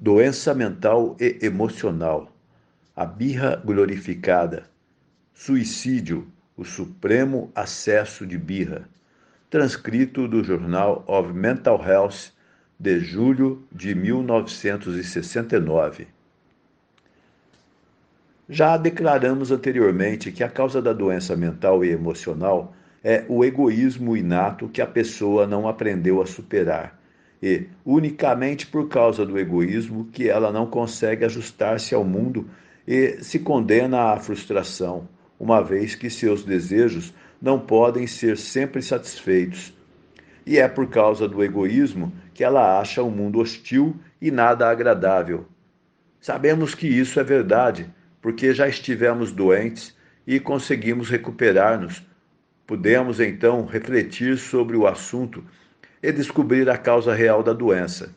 doença mental e emocional, a birra glorificada, suicídio, o supremo acesso de birra, transcrito do Journal of Mental Health de julho de 1969. Já declaramos anteriormente que a causa da doença mental e emocional é o egoísmo inato que a pessoa não aprendeu a superar e, unicamente por causa do egoísmo, que ela não consegue ajustar-se ao mundo e se condena à frustração, uma vez que seus desejos não podem ser sempre satisfeitos. E é por causa do egoísmo que ela acha o mundo hostil e nada agradável. Sabemos que isso é verdade, porque já estivemos doentes e conseguimos recuperar-nos. Podemos então refletir sobre o assunto e descobrir a causa real da doença.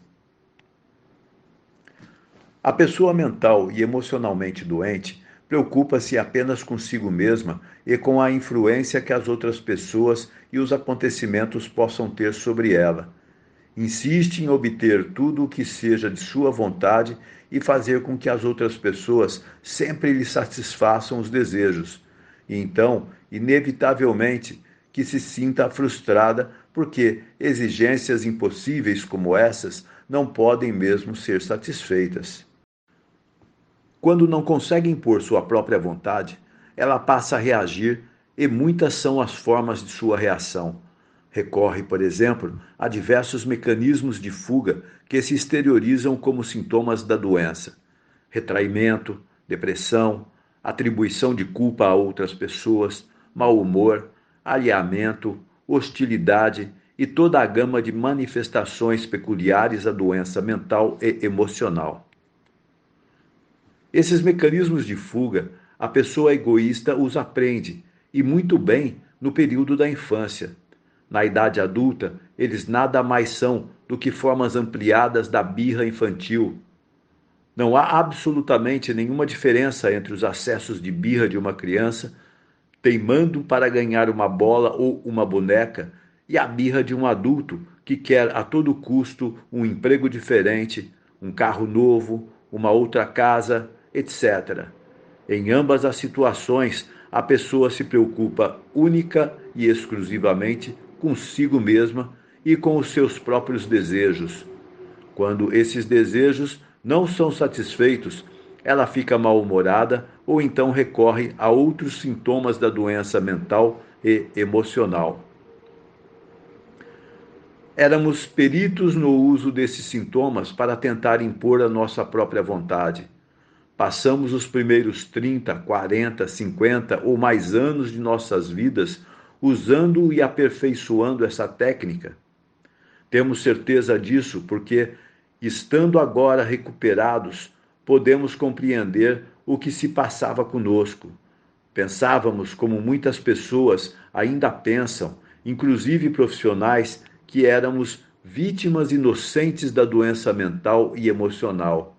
A pessoa mental e emocionalmente doente preocupa-se apenas consigo mesma e com a influência que as outras pessoas e os acontecimentos possam ter sobre ela. Insiste em obter tudo o que seja de sua vontade e fazer com que as outras pessoas sempre lhe satisfaçam os desejos. E então, inevitavelmente, que se sinta frustrada porque exigências impossíveis como essas não podem mesmo ser satisfeitas. Quando não consegue impor sua própria vontade, ela passa a reagir e muitas são as formas de sua reação. Recorre, por exemplo, a diversos mecanismos de fuga que se exteriorizam como sintomas da doença: retraimento, depressão, atribuição de culpa a outras pessoas, mau humor, alinhamento, hostilidade e toda a gama de manifestações peculiares à doença mental e emocional. Esses mecanismos de fuga, a pessoa egoísta os aprende, e muito bem, no período da infância. Na idade adulta, eles nada mais são do que formas ampliadas da birra infantil. Não há absolutamente nenhuma diferença entre os acessos de birra de uma criança teimando para ganhar uma bola ou uma boneca, e a birra de um adulto que quer a todo custo um emprego diferente, um carro novo, uma outra casa, etc. Em ambas as situações, a pessoa se preocupa única e exclusivamente consigo mesma e com os seus próprios desejos. Quando esses desejos não são satisfeitos, ela fica mal-humorada ou então recorre a outros sintomas da doença mental e emocional. Éramos peritos no uso desses sintomas para tentar impor a nossa própria vontade. Passamos os primeiros 30, 40, 50 ou mais anos de nossas vidas usando e aperfeiçoando essa técnica. Temos certeza disso porque, estando agora recuperados, podemos compreender o que se passava conosco. Pensávamos como muitas pessoas ainda pensam, inclusive profissionais, que éramos vítimas inocentes da doença mental e emocional.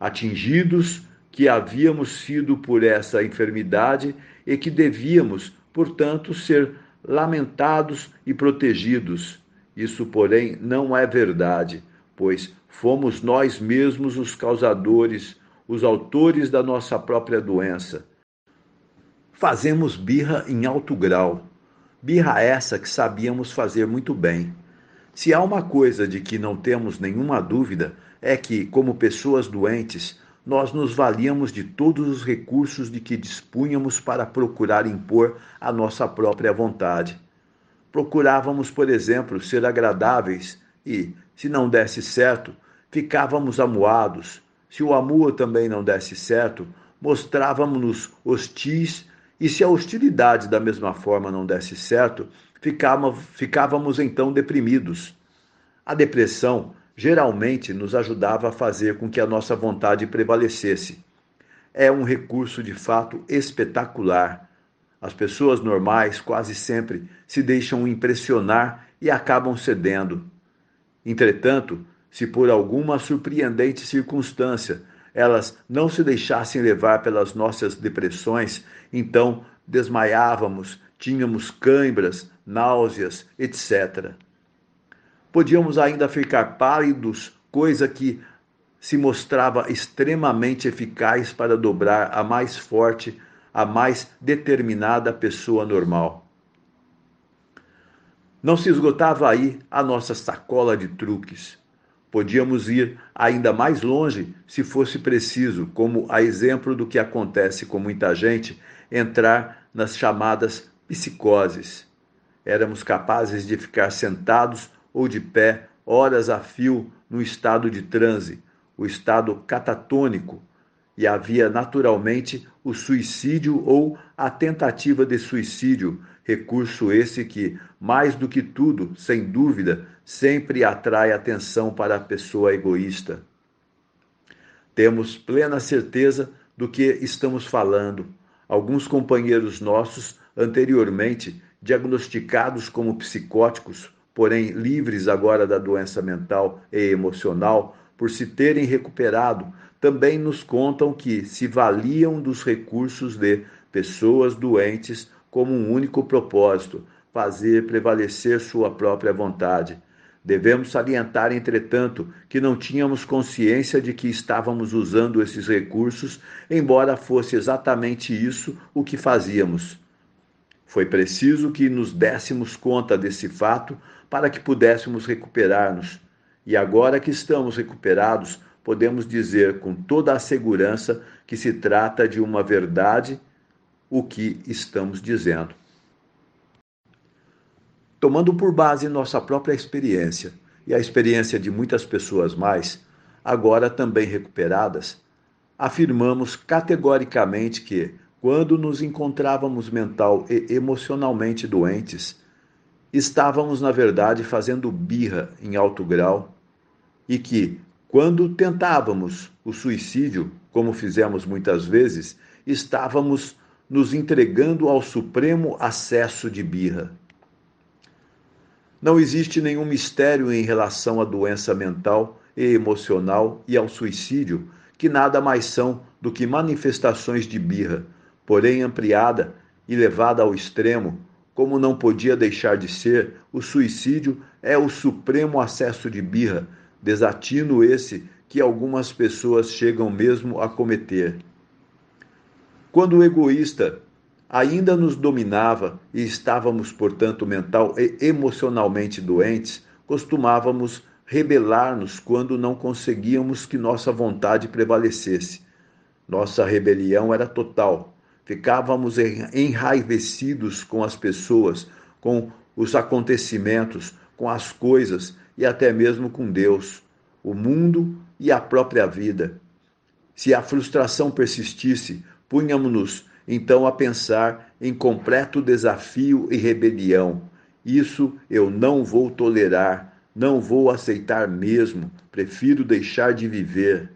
Atingidos que havíamos sido por essa enfermidade e que devíamos, portanto, ser lamentados e protegidos. Isso, porém, não é verdade, pois fomos nós mesmos os causadores os autores da nossa própria doença. Fazemos birra em alto grau, birra essa que sabíamos fazer muito bem. Se há uma coisa de que não temos nenhuma dúvida, é que, como pessoas doentes, nós nos valíamos de todos os recursos de que dispunhamos para procurar impor a nossa própria vontade. Procurávamos, por exemplo, ser agradáveis e, se não desse certo, ficávamos amuados, se o amor também não desse certo, mostrávamos-nos hostis, e se a hostilidade da mesma forma não desse certo, ficávamos, ficávamos então deprimidos. A depressão geralmente nos ajudava a fazer com que a nossa vontade prevalecesse. É um recurso de fato espetacular. As pessoas normais quase sempre se deixam impressionar e acabam cedendo. Entretanto, se por alguma surpreendente circunstância elas não se deixassem levar pelas nossas depressões, então desmaiávamos, tínhamos câimbras, náuseas, etc. Podíamos ainda ficar pálidos, coisa que se mostrava extremamente eficaz para dobrar a mais forte, a mais determinada pessoa normal. Não se esgotava aí a nossa sacola de truques. Podíamos ir ainda mais longe se fosse preciso, como a exemplo do que acontece com muita gente, entrar nas chamadas psicoses. Éramos capazes de ficar sentados ou de pé horas a fio no estado de transe, o estado catatônico, e havia naturalmente o suicídio ou a tentativa de suicídio, recurso esse que, mais do que tudo, sem dúvida, sempre atrai atenção para a pessoa egoísta. Temos plena certeza do que estamos falando. Alguns companheiros nossos, anteriormente diagnosticados como psicóticos, porém livres agora da doença mental e emocional, por se terem recuperado, também nos contam que se valiam dos recursos de pessoas doentes como um único propósito, fazer prevalecer sua própria vontade. Devemos salientar, entretanto, que não tínhamos consciência de que estávamos usando esses recursos, embora fosse exatamente isso o que fazíamos. Foi preciso que nos dessemos conta desse fato para que pudéssemos recuperar-nos. E agora que estamos recuperados, podemos dizer com toda a segurança que se trata de uma verdade o que estamos dizendo. Tomando por base nossa própria experiência e a experiência de muitas pessoas mais, agora também recuperadas, afirmamos categoricamente que, quando nos encontrávamos mental e emocionalmente doentes, estávamos, na verdade, fazendo birra em alto grau e que, quando tentávamos o suicídio, como fizemos muitas vezes, estávamos nos entregando ao supremo acesso de birra. Não existe nenhum mistério em relação à doença mental e emocional e ao suicídio, que nada mais são do que manifestações de birra, porém ampliada e levada ao extremo, como não podia deixar de ser, o suicídio é o supremo acesso de birra, desatino esse que algumas pessoas chegam mesmo a cometer. Quando o egoísta ainda nos dominava e estávamos, portanto, mental e emocionalmente doentes, costumávamos rebelar-nos quando não conseguíamos que nossa vontade prevalecesse. Nossa rebelião era total. Ficávamos enraivecidos com as pessoas, com os acontecimentos, com as coisas e até mesmo com Deus, o mundo e a própria vida. Se a frustração persistisse, punhamos-nos então a pensar em completo desafio e rebelião. Isso eu não vou tolerar, não vou aceitar mesmo, prefiro deixar de viver.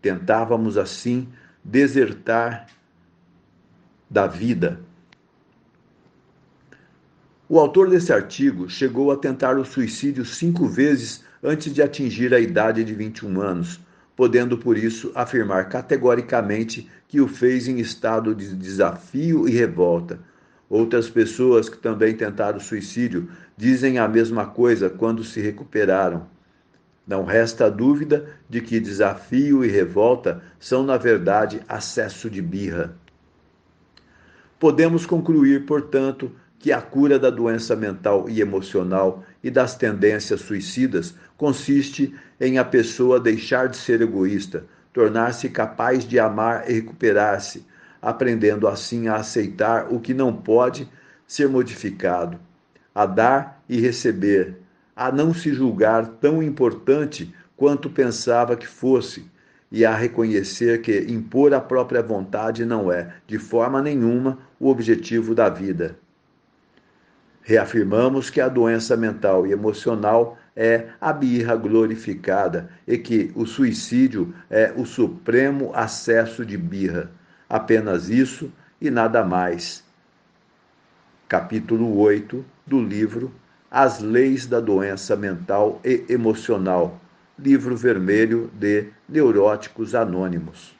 Tentávamos assim desertar da vida. O autor desse artigo chegou a tentar o suicídio cinco vezes antes de atingir a idade de 21 anos, podendo por isso afirmar categoricamente que o fez em estado de desafio e revolta. Outras pessoas que também tentaram suicídio dizem a mesma coisa quando se recuperaram. Não resta dúvida de que desafio e revolta são, na verdade, acesso de birra. Podemos concluir, portanto, que a cura da doença mental e emocional e das tendências suicidas consiste em a pessoa deixar de ser egoísta, tornar-se capaz de amar e recuperar-se, aprendendo assim a aceitar o que não pode ser modificado, a dar e receber, a não se julgar tão importante quanto pensava que fosse, e a reconhecer que impor a própria vontade não é, de forma nenhuma, o objetivo da vida. Reafirmamos que a doença mental e emocional é a birra glorificada e que o suicídio é o supremo acesso de birra. Apenas isso e nada mais. Capítulo 8 do livro As Leis da Doença Mental e Emocional, livro vermelho de Neuróticos Anônimos.